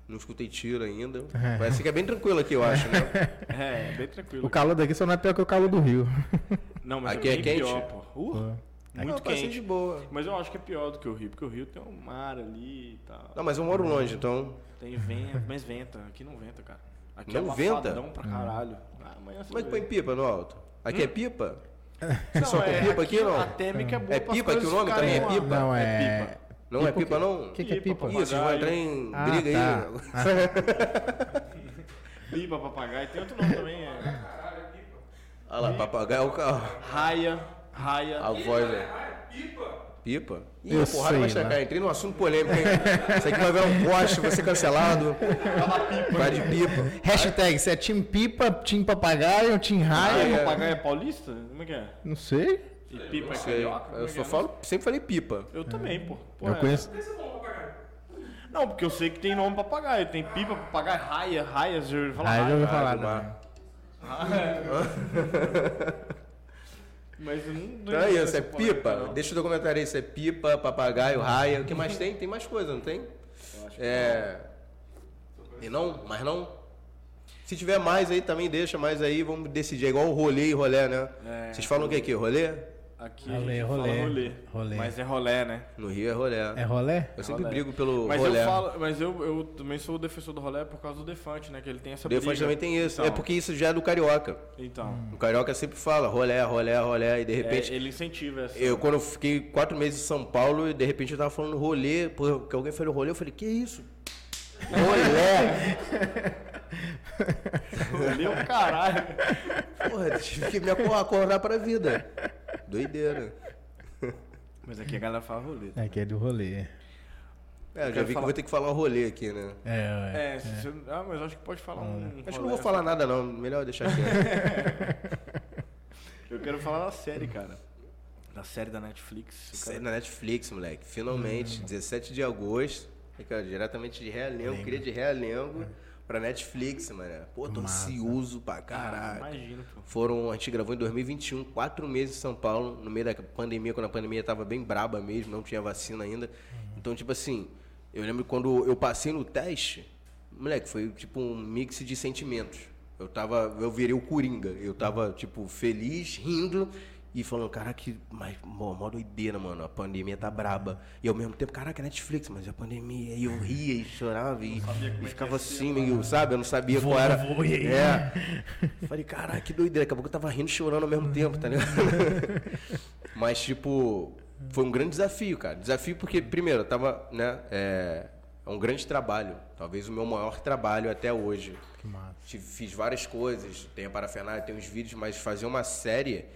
Não escutei tiro ainda. É. Parece que é bem tranquilo aqui, eu acho, né? (laughs) É, bem tranquilo. O calor daqui só não é pior que o calor do Rio. (laughs) Não, mas Aqui é é quente? pior, pô. Uh, Não, muito passei quente. de boa. Mas eu acho que é pior do que o Rio, porque o Rio tem um mar ali e tal. Não, mas eu moro longe, então. Tem vento, mas venta. Aqui não venta, cara. Aqui Não é venta? pra caralho. Ah, amanhã Como é que põe pipa no alto? Aqui Hum? é pipa? Só com pipa aqui, não? A térmica é boa É pipa que o nome também é lá. pipa? Não, é. pipa. Não é Pipa pipa, o não? O que, que é Pipa, pipa? Vocês vão entrar em briga tá. (laughs) aí. Pipa, papagaio. Tem outro nome também. É... Olha lá, papagaio é o carro. Raia. Raia. A voz, né? Pipa? Ih, Eu a porrada vai sei, chegar. né? Entrei num assunto polêmico, hein? Isso aqui vai virar um poste, vai ser cancelado. Vai de pipa. Hashtag, você é Team Pipa, Team Papagaio, Team Raia, Raia? papagaio é paulista? Como é que é? Não sei. E pipa é carioca? É Eu que só é? falo, sempre falei pipa. Eu também, pô. Pô, Eu é. conheço. Não, porque eu sei que tem nome papagaio. Tem pipa, papagaio, raia, raia. Você já ouviu falar Raia já ouvi raia? falar também. (laughs) Mas eu não... Então é isso, é pipa. Deixa o documentário aí, isso é pipa, papagaio, raia. O que mais tem? Tem mais coisa, não tem? É. E não? Mas não? Se tiver mais aí, também deixa mais aí, vamos decidir. É igual o rolê e rolé, né? É, Vocês falam o que aqui? Rolê? Aqui Rolê, a gente rolê, fala rolê. rolê. Mas é rolé, né? No Rio é rolé. É rolé? Eu sempre Rolé. brigo pelo Mas rolé. eu falo, mas eu, eu também sou o defensor do rolé por causa do Defante, né? Que ele tem essa O Defante briga. também tem isso. Então, É porque isso já é do carioca. Então, O carioca sempre fala rolé, rolé, rolé. E de é, repente. ele incentiva essa... Eu, quando eu fiquei quatro meses em São Paulo, e de repente eu tava falando rolê, porque alguém falou rolê, eu falei, que isso? (laughs) Rolé! (laughs) É o caralho. Porra, tive que me acor- acordar pra vida. Doideira. Mas aqui a galera fala rolê. É que é do rolê. É, eu já vi que falar- vou ter que falar o rolê aqui, né? É. É, se você- ah, mas acho que pode falar um. Acho que não vou falar nada não, melhor deixar quieto. Eu quero falar da série, cara. Da série da Netflix. Série na Netflix, moleque. Finalmente, 17 de agosto. Cara, diretamente de Realengo, queria de Realengo pra Netflix, mano. Pô, tô Massa. ansioso pra Ah, caralho. imagino, pô. Foram, a gente gravou em 2021, quatro meses em São Paulo, no meio da pandemia, quando a pandemia tava bem braba mesmo, não tinha vacina ainda. Então, tipo assim, eu lembro quando eu passei no teste, moleque, foi tipo um mix de sentimentos. Eu tava, eu virei o Coringa. Eu tava, tipo, feliz, rindo e falando, caraca, que mas, mó, mó doideira, mano. A pandemia tá braba. E ao mesmo tempo, caraca, Netflix, mas a pandemia. E eu ria e chorava e, e ficava assim, meio, sabe? Eu não sabia qual era. vou, e? É. Falei, caraca, que doideira. Daqui a pouco eu tava rindo e chorando ao mesmo tempo, tá ligado? (laughs) Mas, tipo, foi um grande desafio, cara. Desafio porque, primeiro, eu tava, né? É, é um grande trabalho. Talvez o meu maior trabalho até hoje. Que massa. Fiz várias coisas, tem a parafernália, tem os vídeos, mas fazer uma série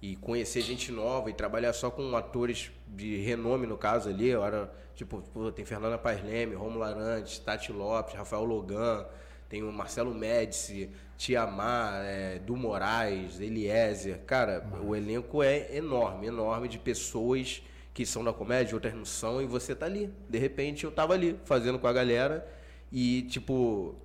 e conhecer gente nova e trabalhar só com atores de renome, no caso ali, era, tipo, pô, tem Fernanda Paes Leme, Romulo Arantes, Tati Lopes, Rafael Logan, tem o Marcelo Médici, Tiamar, é, Du Moraes, Eliezer. Cara, o elenco é enorme, enorme de pessoas que são da comédia, outras não são, e você tá ali. De repente eu tava ali, fazendo com a galera, e tipo,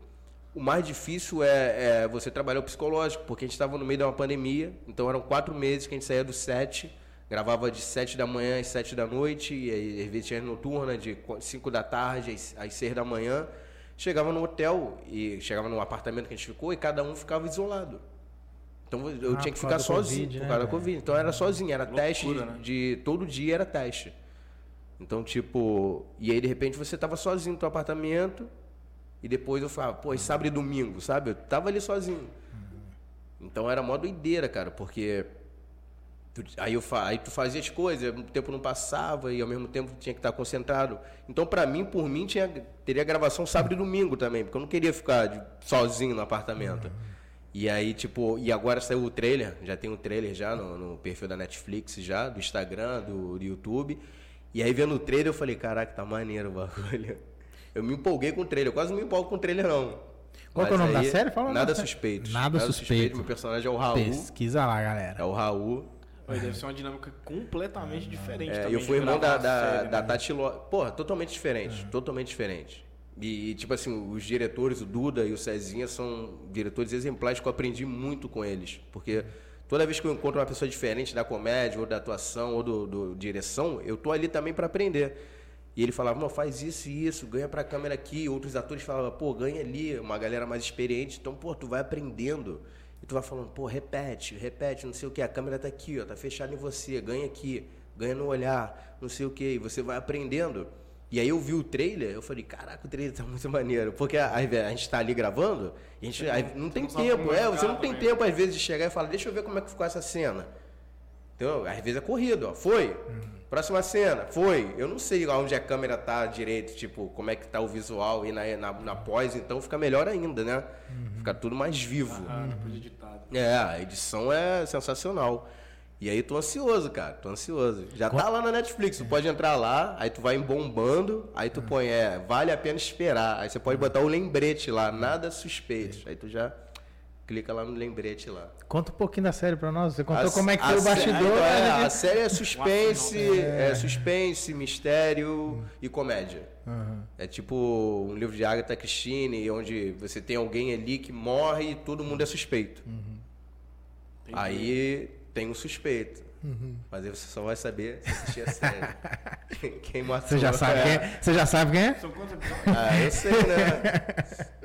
o mais difícil é, é você trabalhar o psicológico, porque a gente estava no meio de uma pandemia, então eram quatro meses que a gente saía do set, gravava de sete da manhã às sete da noite, e aí às vezes tinha noturna de cinco da tarde às, às seis da manhã. Chegava no hotel e chegava no apartamento que a gente ficou e cada um ficava isolado. Então eu Ah, tinha que ficar sozinho Covid, por né, causa da velho? Covid. Então era sozinho, era Loucura, teste né? de todo dia era teste. Então, tipo, e aí de repente você tava sozinho no teu apartamento e depois eu falava, pô, sábado e domingo, sabe? Eu tava ali sozinho. Então era mó doideira, cara, porque tu- aí, eu, aí tu fazia as coisas, o tempo não passava e ao mesmo tempo tinha que estar concentrado. Então, pra mim, por mim, tinha, teria gravação sábado e domingo também, porque eu não queria ficar de- sozinho no apartamento. E aí, tipo, e agora saiu o trailer, já tem o trailer já no, no perfil da Netflix já, do Instagram, do, do YouTube. E aí vendo o trailer eu falei, caraca, tá maneiro o bagulho. Eu me empolguei com o trailer, eu quase não me empolgo com o trailer não. Qual que é o nome da aí, série? Fala Nada da suspeito. Nada Suspeito. Meu personagem é o Raul. Pesquisa lá, galera. É o Raul. Mas deve ser uma dinâmica completamente diferente É, também. eu fui irmão da, da, série, da né? Tati Lo... Porra, totalmente diferente. Totalmente diferente. E, e, tipo assim, os diretores, o Duda e o Cezinha, são diretores exemplares que eu aprendi muito com eles. Porque toda vez que eu encontro uma pessoa diferente da comédia, ou da atuação, ou do, do direção, eu tô ali também para aprender. E ele falava, não, faz isso e isso, ganha pra câmera aqui. Outros atores falavam, pô, ganha ali, uma galera mais experiente. Então, pô, tu vai aprendendo. E tu vai falando, pô, repete, repete, não sei o que, a câmera tá aqui, ó, tá fechada em você, ganha aqui, ganha no olhar, não sei o que, e você vai aprendendo. E aí eu vi o trailer, eu falei, caraca, o trailer tá (laughs) muito maneiro. Porque a, a gente tá ali gravando, a gente aí não tem tempo, é, você não tem tempo às vezes de chegar e falar, deixa eu ver como é que ficou essa cena. Então, às vezes é corrido, ó. Foi. Próxima cena, foi. Eu não sei onde a câmera tá direito, tipo, como é que tá o visual e na, na, na pós, então fica melhor ainda, né? Fica tudo mais vivo. Ah, depois editado. É, a edição é sensacional. E aí tô ansioso, cara, tô ansioso. Já tá lá na Netflix, tu pode entrar lá, aí tu vai embombando, aí tu põe, é, vale a pena esperar. Aí você pode botar o lembrete lá, nada suspeito. Aí tu já clica lá no lembrete lá. Conta um pouquinho da série pra nós. Você contou A- como é que foi o bastidor. é, né, a série é suspense, É. é suspense, mistério e comédia. Aham. É tipo um livro de Agatha Christie, onde você tem alguém ali que morre e todo mundo é suspeito. Entendi. Aí tem um suspeito. Mas aí você só vai saber se assistir a série. (laughs) quem matou. Você já sabe quem é? Você já sabe quem é? São quantos episódios? Ah, eu sei, né?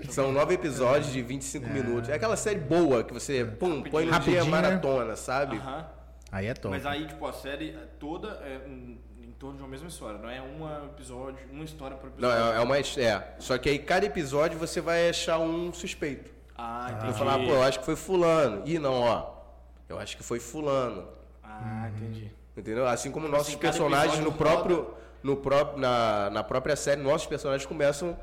(laughs) São nove episódios de 25 minutos. É aquela série boa que você pum, põe no dia Rapidinho, né? maratona, sabe? Aham. Aí é top. Mas aí, tipo, a série toda é em, torno de uma mesma história, não é um episódio, uma história por Não, episódio. é, é uma. É. Só que aí cada episódio você vai achar um suspeito. Ah, Vou entendi. falar, pô, eu acho que foi fulano. Ih, não, ó. Eu acho que foi fulano. Ah, entendi. Entendeu? Assim como nossos assim, personagens no próprio, no próprio na, na própria série, nossos personagens começam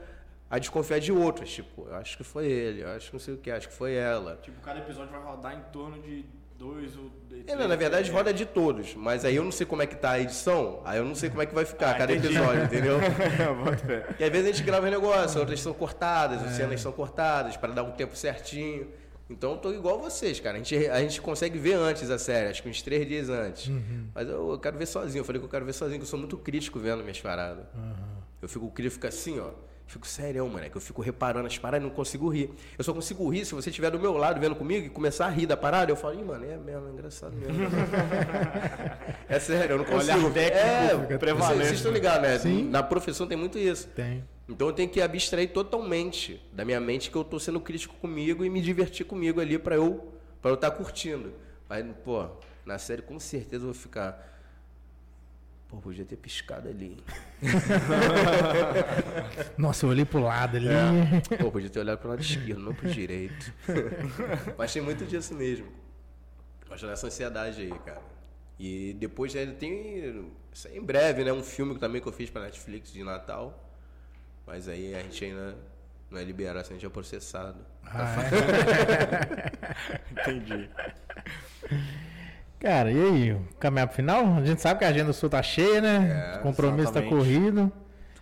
a desconfiar de outros, tipo, eu acho que foi ele, eu acho que não sei o que, acho que foi ela. Tipo, cada episódio vai rodar em torno de dois ou de É, três não, na verdade episódios. roda de todos, mas aí eu não sei como é que tá a edição, aí eu não sei como é que vai ficar Ah, cada entendi. episódio, entendeu? (laughs) E às vezes a gente grava negócio, outras são cortadas, as cenas são cortadas para dar um tempo certinho. Então eu tô igual vocês, cara. A gente, a gente consegue ver antes a série, acho que uns três dias antes. Mas eu, eu quero ver sozinho. Eu falei que eu quero ver sozinho, que eu sou muito crítico vendo minhas paradas. Eu fico crítico, fico assim, ó. Fico sério, moleque. Eu fico reparando as paradas e não consigo rir. Eu só consigo rir se você estiver do meu lado vendo comigo e começar a rir da parada. Eu falo, ih, mano, é mesmo, é engraçado mesmo. (laughs) é sério, eu não Olhar consigo. técnico é, prevalente, Vocês, vocês estão né? ligados, né? Sim. Na profissão tem muito isso. Tem. Então eu tenho que abstrair totalmente da minha mente que eu tô sendo crítico comigo e me divertir comigo ali pra eu para eu estar curtindo. Mas, pô, na série com certeza eu vou ficar Pô, podia ter piscado ali. (laughs) Nossa, eu olhei pro lado ali. É. Pô, podia ter olhado pro lado esquerdo, não pro direito. (laughs) Mas tem muito disso mesmo. Acho nessa ansiedade aí, cara. E depois ainda tem. Isso aí em breve, né? Um filme também que eu fiz pra Netflix de Natal. Mas aí a gente ainda não é liberado, senão a gente é processado. Ah, (laughs) Entendi. é. Cara, e aí? Caminhar pro final? A gente sabe que a agenda sua tá cheia, né? É, o compromisso tá exatamente. corrido.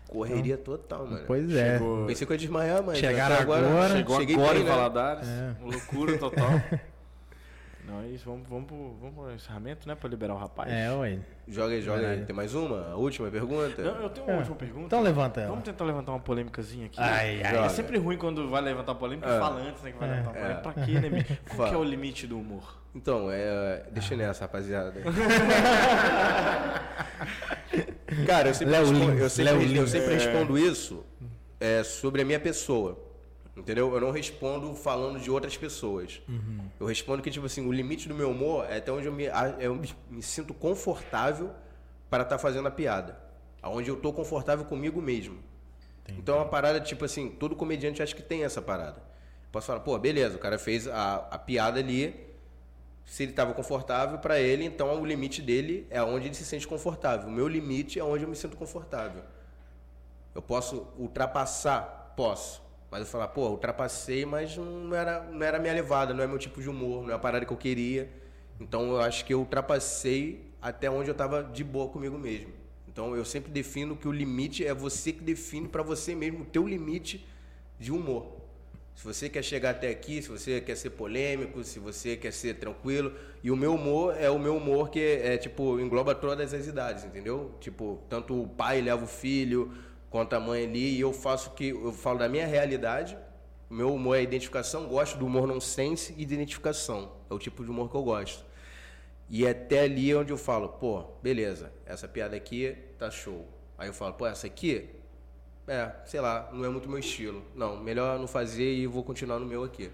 Correria total, mano. Pois é. Chegou- Pensei que eu ia desmaiar, mas Chegaram até agora. Chegou cheguei agora bem, em né? Valadares. É. Loucura total. (laughs) Nós vamos, vamos, pro, vamos pro encerramento, né? Pra liberar o rapaz. É, ué. Joga aí, joga aí. Tem mais uma? A última pergunta? Não, eu tenho uma última pergunta. Então levanta ela. Vamos tentar levantar uma polêmicazinha aqui. Ai, ai. É sempre ruim quando vai levantar polêmica e É. fala antes, né? Que vai levantar É. polêmica. Pra quê, né? (laughs) Qual que é o limite do humor? Então, é. Deixa nessa, rapaziada. (laughs) Cara, eu sempre, Léo respondo, Lins, eu sempre, eu sempre respondo isso é, sobre a minha pessoa. Entendeu? Eu não respondo falando de outras pessoas. Eu respondo que, tipo assim, o limite do meu humor é até onde eu me, a- eu me, sinto confortável para estar fazendo a piada. Aonde eu tô confortável comigo mesmo. Então é uma parada, tipo assim, todo comediante acha que tem essa parada. Posso falar, pô, beleza, o cara fez a, a piada ali, se ele estava confortável para ele, então o limite dele é onde ele se sente confortável. O meu limite é onde eu me sinto confortável. Eu posso ultrapassar? Posso. Mas eu falar, pô, ultrapassei, mas não era, não era minha levada, não é meu tipo de humor, não é a parada que eu queria. Então eu acho que eu ultrapassei até onde eu estava de boa comigo mesmo. Então eu sempre defino que o limite é você que define para você mesmo o teu limite de humor. Se você quer chegar até aqui, se você quer ser polêmico, se você quer ser tranquilo. E o meu humor é o meu humor que é, tipo, engloba todas as idades, entendeu? Tipo, tanto o pai leva o filho, quanto a mãe ali, e eu faço que. Eu falo da minha realidade. O meu humor é identificação, gosto do humor nonsense e de identificação. É o tipo de humor que eu gosto. E é até ali onde eu falo, pô, beleza, essa piada aqui tá show. Aí eu falo, pô, essa aqui é, sei lá, não é muito meu estilo. Não, melhor não fazer e vou continuar no meu aqui.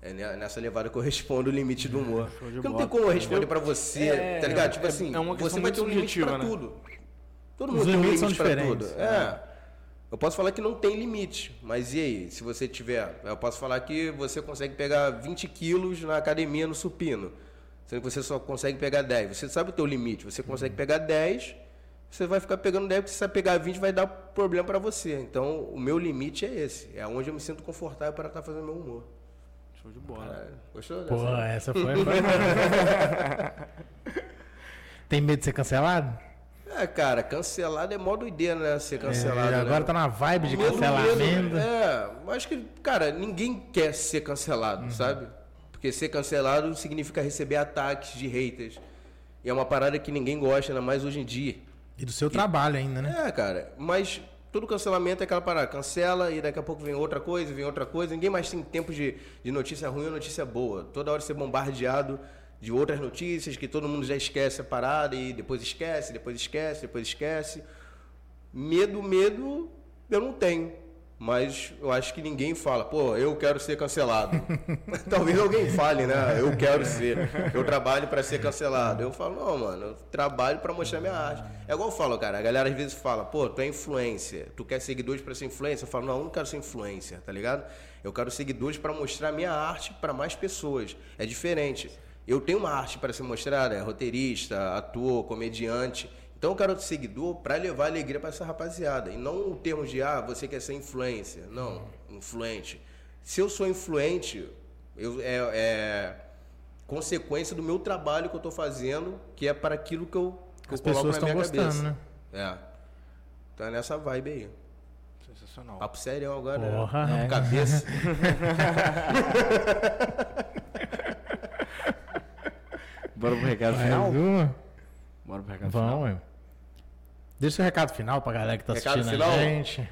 É ne- nessa levada que eu (laughs) respondo o limite do humor. show de Porque não tem como eu responder pra você, É, tá ligado? Tipo é- assim, é você vai ter um limite pra né? tudo. Todo Os mundo tem um limites são limite pra tudo. diferentes. É. Eu posso falar que não tem limite, mas e aí? Se você tiver, eu posso falar que você consegue pegar 20 quilos na academia no supino. Sendo que você só consegue pegar 10. Você sabe o teu limite. Você consegue pegar 10, você vai ficar pegando 10, porque se você pegar 20 vai dar problema para você. Então, o meu limite é esse. É onde eu me sinto confortável para estar fazendo meu humor. Show de bola. É, gostou Pô, dessa? essa foi. foi- (laughs) Tem medo de ser cancelado? É, cara, cancelado é mó doideira, né? Ser cancelado. É, né? agora tá na vibe de cancelamento. medo, É, acho que, cara, ninguém quer ser cancelado, sabe? Porque ser cancelado significa receber ataques de haters. E é uma parada que ninguém gosta, ainda mais hoje em dia. E do seu trabalho ainda, né? É, cara, mas todo cancelamento é aquela parada, cancela e daqui a pouco vem outra coisa, vem outra coisa. Ninguém mais tem tempo de, de notícia ruim ou notícia boa. Toda hora ser bombardeado de outras notícias que todo mundo já esquece a parada e depois esquece, depois esquece, depois esquece. Medo, medo eu não tenho. Mas eu acho que ninguém fala, pô, eu quero ser cancelado. (laughs) Talvez alguém fale, né? Eu quero ser. Eu trabalho para ser cancelado. Eu falo, não, mano, eu trabalho para mostrar minha arte. É igual eu falo, cara. A galera às vezes fala, pô, tu é influência. Tu quer seguidores para ser influência? Eu falo, não, eu não quero ser influência, tá ligado? Eu quero seguidores para mostrar minha arte para mais pessoas. É diferente. Eu tenho uma arte para ser mostrada, é roteirista, ator, comediante. Então eu quero seguidor para levar alegria para essa rapaziada. E não o termo de, ah, você quer ser influência. Não, influente. Se eu sou influente, eu, é, é consequência do meu trabalho que eu estou fazendo, que é para aquilo que eu, que As eu coloco pessoas na minha estão gostando, cabeça. né? É. Tá nessa vibe aí. Sensacional. Papo sério agora. Porra. né? É. Cabeça. (laughs) (laughs) Bora pro recado Mais final? uma? Bora pro recado Vamos, final. ué. Deixa o recado final pra galera que tá Recado assistindo final? a gente.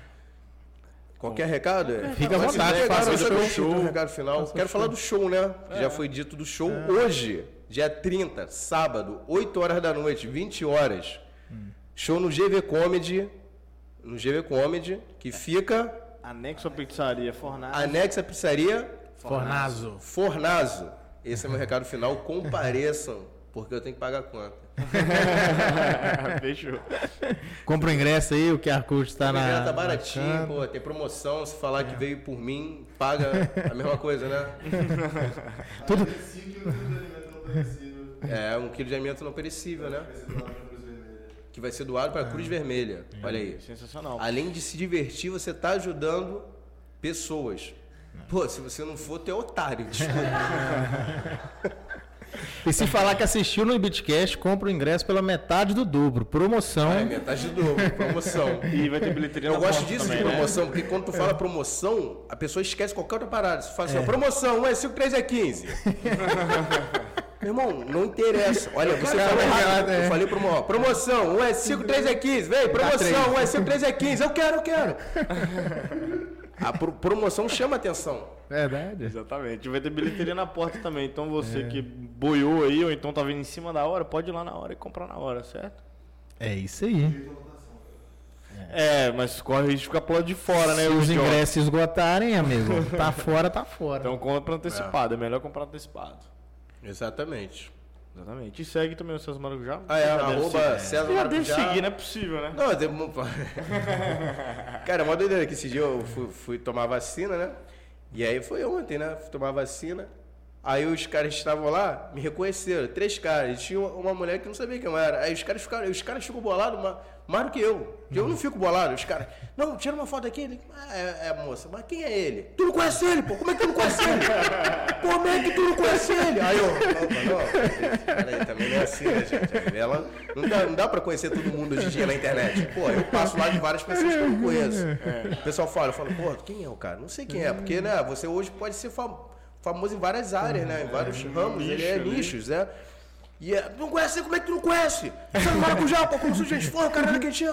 Qualquer recado? é? Fica à vontade, ser, faça o show. show. Um recado final. Quero falar do show, né? Já foi dito do show hoje, dia 30, sábado, 8 horas da noite, 20 horas. Show no GV Comedy, no GV Comedy, que fica Anexo à pizzaria Fornado. anexa à pizzaria Fornazo. Fornazo. Esse é meu recado final. Compareçam, porque eu tenho que pagar a conta. (laughs) Fechou. Compra o ingresso aí, o QR Code tá O na. ingresso tá baratinho, pô, tem promoção. Se falar que veio por mim, paga a mesma coisa, né? (laughs) Tudo. É, um quilo de alimento não perecível, né? Que vai ser doado para a Cruz Vermelha. Olha aí. Sensacional. Além de se divertir, você está ajudando pessoas. Pô, se você não for, tu é otário. Desculpa. (laughs) E se falar que assistiu no Bitcast, compra o ingresso pela metade do dobro. Promoção. É, metade do dobro, promoção. E vai ter bilheteria Eu na gosto disso também, de né? promoção, porque quando tu fala promoção, a pessoa esquece qualquer outra parada. Você fala assim, ó, promoção, 1 é 5, 3 é 15. (laughs) Meu irmão, não interessa. Olha, você Cara, falou errado. errado, é. Eu falei promo, ó, promoção, 1 é 5, 3 é 15. Vem, promoção, 1 é 5, 3 é 15. Eu quero, eu quero. (laughs) A pro- promoção chama atenção. Verdade. Exatamente. Vai ter bilheteria na porta também. Então É. você que boiou aí ou então tá vindo em cima da hora, pode ir lá na hora e comprar na hora, certo? É isso aí. É, mas corre o risco de ficar pro lado de fora, né? Se os ingressos esgotarem, amigo, tá (laughs) fora, tá fora. Então compra antecipado. É melhor comprar antecipado. Exatamente. Exatamente. E segue também o César Marujá. Ah, é, Já arroba seguir. César Já deve Marujá. seguir, não é possível, né? Não, tem... (laughs) Cara, uma doideira que esse dia eu fui, fui tomar vacina, né? E aí foi ontem, né? Fui tomar vacina. Aí os caras estavam lá me reconheceram, três caras. E tinha uma- mulher que não sabia quem eu era. Aí os caras ficaram, os caras ficam bolados ma- mais do que eu. Eu não fico bolado. Os caras, não, tira uma foto aqui. Ele, ah, é, é, moça, mas quem é ele? Tu não conhece ele, pô? Como é que tu não conhece ele? (laughs) Como é que tu não conhece ele? Aí eu, não, não, peraí, também não é assim, né, gente? Ela, não, dá, não dá pra conhecer todo mundo hoje em dia na internet. Pô, eu passo lá de várias pessoas que eu não conheço. O pessoal fala, eu falo, pô, quem é o cara? Não sei quem é, porque, né, você hoje pode ser fam- famoso em várias áreas, né? Em vários ramos, ele é nicho, né? nichos, né? E é, não conhece, como é que tu não conhece? Você não maracujá, pô, como se gente for, caralho, que tinha.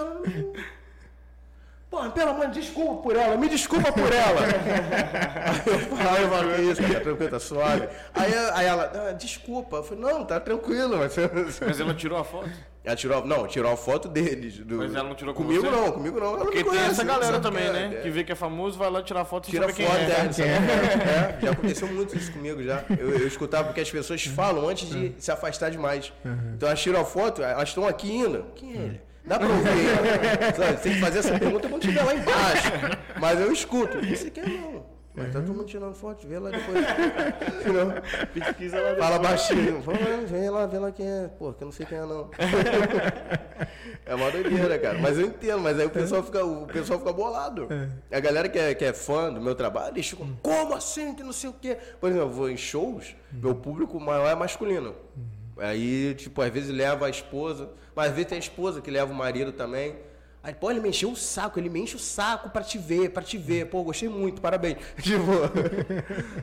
Pô, pelo amor, desculpa por ela, me desculpa por ela. (laughs) aí eu falo, isso, cara, tranquilo, tá suave. Aí, aí ela, ah, desculpa. Eu falei, não, tá tranquilo, mas. Mas ela tirou a foto. Ela tirou, não, tirou a foto deles. do- Mas ela não tirou com comigo você? não, comigo não. Ela não Porque me tem conhece, essa não galera também, né? é. Que vê que é famoso, vai lá tirar foto sem Tira foto, é. (laughs) é? É, Já aconteceu muito isso comigo já. Eu, eu escutava porque as pessoas falam antes de se afastar demais. Então elas tiram a foto, elas estão aqui indo. Quem é ele? Dá pra ouvir. (laughs) Sabe, Tem que fazer essa pergunta quando estiver lá embaixo. (laughs) Mas eu escuto. Você quer não. Mas tá todo mundo tirando foto, vê lá depois. (laughs) Não, Pesquisa lá fala baixinho. "Ah, vem lá, vê lá quem é. Pô, que eu não sei quem é não. (laughs) É uma doideira, cara. Mas eu entendo, mas aí o pessoal fica, o pessoal fica bolado. A galera que é, que é fã do meu trabalho, eles ficam, como assim? Que não sei o quê. Por exemplo, eu vou em shows, meu público maior é masculino. Aí, tipo, às vezes leva a esposa, mas às vezes tem a esposa que leva o marido também. Aí, pô, ele me encheu o saco, ele me enche o saco pra te ver, pra te ver. Pô, gostei muito, parabéns. (laughs) Tipo,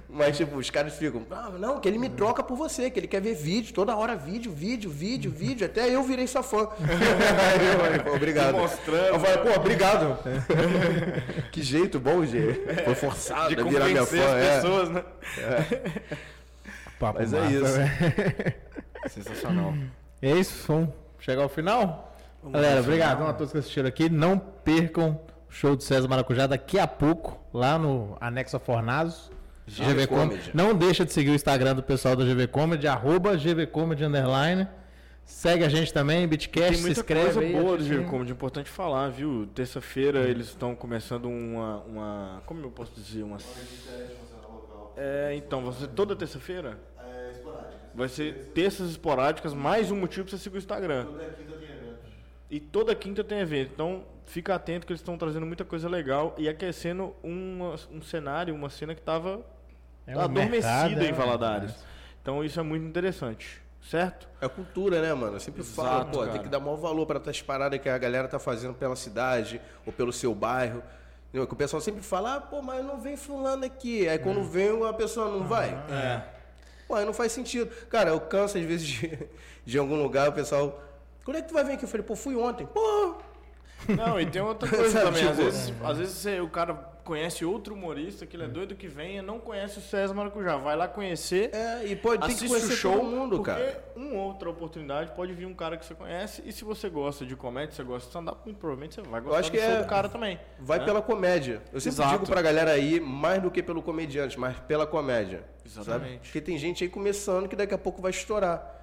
mas tipo, os caras ficam, ah, não, que ele me troca por você, que ele quer ver vídeo, toda hora vídeo, vídeo, vídeo, vídeo. Até eu virei sua fã. (laughs) Aí eu falei, pô, obrigado. Mostrando. Eu falei, pô, obrigado. (laughs) que jeito bom, G. Foi forçado De a virar minha convencer fã. as é. pessoas, né? Papo Mas é massa, isso. velho. Sensacional. É isso, vamos chegar ao final? Galera, obrigado a todos que assistiram aqui. Não percam o show do César Maracujá daqui a pouco, lá no Anexo Fornazo. GV Comedy. Não deixa de seguir o Instagram do pessoal da GV Comedy, arroba GV Comedy Underline. Segue a gente também, Bitcast, Tem se muita inscreve coisa aí, boa do sininho. Comedy, importante falar, viu? Terça-feira eles estão começando uma, uma. Como eu posso dizer? Uma. É, então, vai ser toda terça-feira? Vai ser terças esporádicas, mais um motivo pra você seguir o Instagram. E toda quinta tem evento. Então, fica atento que eles estão trazendo muita coisa legal e aquecendo uma- um cenário, uma cena que tava É um adormecida mercado, em é, Valadares. Então, isso é muito interessante, certo? É cultura, né, mano? Eu sempre falo, Exato, pô, cara. tem que dar maior valor para essas paradas que a galera tá fazendo pela cidade ou pelo seu bairro. Que o pessoal sempre fala, ah, pô, mas não vem fulano aqui. Aí quando vem, a pessoa não vai. É. Pô, aí não faz sentido. Cara, eu canso às vezes (laughs) de, de algum lugar, o pessoal. Quando é que tu vai vir aqui? Eu falei, pô, fui ontem. Pô! Não, e tem outra (laughs) coisa também. Às tipo, vezes, às vezes você- o cara conhece outro humorista, que ele é doido que vem e não conhece o César Maracujá. Vai lá conhecer, É, e pode tem que conhecer o show, todo mundo, porque cara. uma outra oportunidade pode vir um cara que você conhece. E se você gosta de comédia, você gosta de stand-up, provavelmente você vai gostar acho do que é- do cara também. Vai né? pela comédia. Eu sempre Exato. digo pra galera aí, mais do que pelo comediante, mas pela comédia. Exatamente. Sabe? Porque tem gente aí começando que daqui a pouco vai estourar.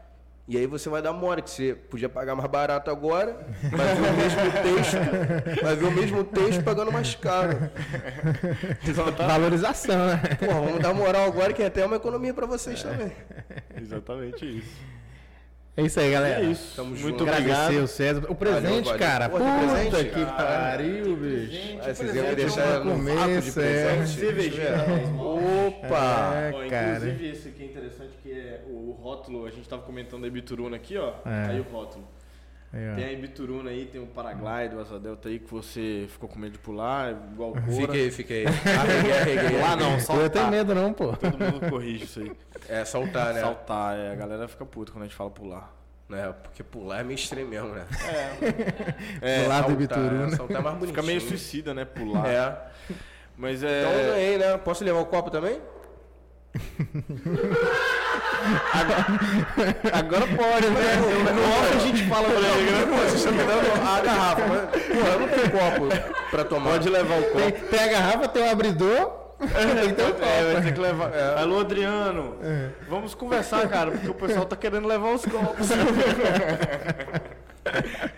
E aí você vai dar mora, que você podia pagar mais barato agora, vai ver o mesmo texto, vai ver o mesmo texto pagando mais caro. Valorização, né? Pô, vamos dar moral agora que é até uma economia pra vocês também. Exatamente isso. É isso aí, galera. É isso. Tamo muito junto. Obrigado. o César. O presente, valeu. cara. Pô, Puta que presente, que cara. pariu, bicho. Aí vocês iam me presente deixar no vácuo de começo, é. presente. Cervejinha. Opa! É, Ó, cara. inclusive, esse aqui é interessante, que é o rótulo. A gente tava comentando da Ibituruna aqui, ó. É. Aí o rótulo. Aí, ó. Tem a Ibituruna aí, tem o Paraglide, o Asa Delta aí, que você ficou com medo de pular, igual o. Fiquei, fiquei. Arreguei, arreguei. Lá não, Eu saltar. tenho medo não, pô. Todo mundo corrige isso aí. É, saltar, né? Saltar, é, a galera fica puta quando a gente fala pular. É, porque pular é meio extremo mesmo, né? É, (laughs) Do lado do saltar, Ibituruna. é, saltar é mais bonitinho. fica meio suicida, né, pular. É. Mas Então eu é... ganhei, né? Posso levar o copo também? Agora pode, né? No off a gente fala pra ele, né? Pô, vocês estão me dando a garrafa, mas pô, eu não tenho copo pra tomar. Pode levar o Tem, copo. tem a garrafa, tem o abridor. Então, é, (laughs) vai ter que levar. Alô, Adriano. Vamos conversar, cara, porque o pessoal tá querendo levar os copos. (laughs)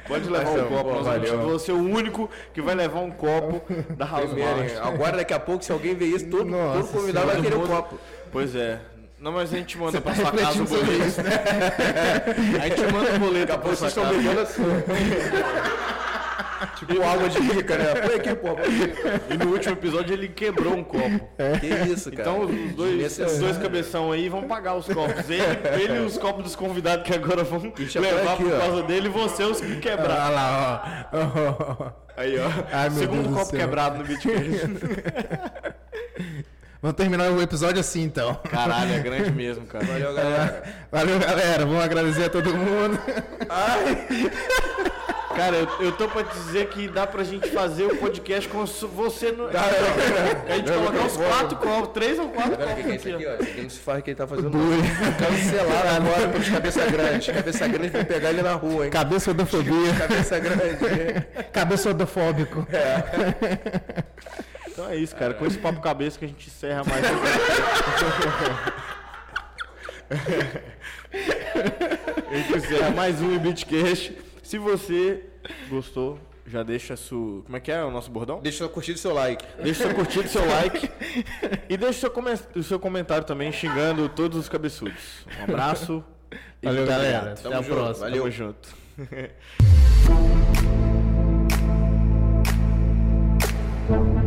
Pode levar um copo, pô, valeu. você é o único que vai levar um copo da House Primeiro? Agora, daqui a pouco, se alguém ver isso, todo, Nossa todo convidado vai querer o mundo- copo. Pois é. Não, mas a gente manda pra tá sua casa o boleto. né? (laughs) A gente manda o boleto Daqui a pra pouco sua vocês estão assim. tipo água de rica, né? Põe aqui, aqui. E no último episódio ele quebrou um copo. Que isso, cara. Então os dois, os Desnecessário. dois cabeção aí vão pagar os copos. Ele, ele e os copos dos convidados que agora vão por levar aqui, por ó. causa dele e você os que quebrar. Olha lá, ó. Aí, ó. Ai, Segundo copo quebrado no Bitcoin. (laughs) Vamos terminar o episódio assim, então. Caralho, é (laughs) grande mesmo, cara. Valeu, galera. Valeu, galera. Vamos agradecer a todo mundo. Cara, eu, eu tô pra dizer que dá pra gente fazer o podcast com su- você no. Dá, a gente colocar uns quatro copos, três ou quatro Agora, o que que é isso aqui, aqui, ó. aqui não se faz que ele tá fazendo. Cancelar agora pelos cabeça grande. Cabeça grande vai pegar ele na rua, hein? Cabeça odofobia. Cabeça grande. Cabeça odofóbico. Então é isso, cara. Com esse papo cabeça que a gente encerra mais. a gente encerra mais um Bitcast. Se você gostou, já deixa seu. Como é que é o nosso bordão? Deixa sua curtida e seu like. Deixa sua curtida e seu like. E deixa seu come... o seu comentário também xingando todos os cabeçudos. Um abraço. Valeu, galera. Até a junto. próxima. Valeu. Tamo junto. (laughs)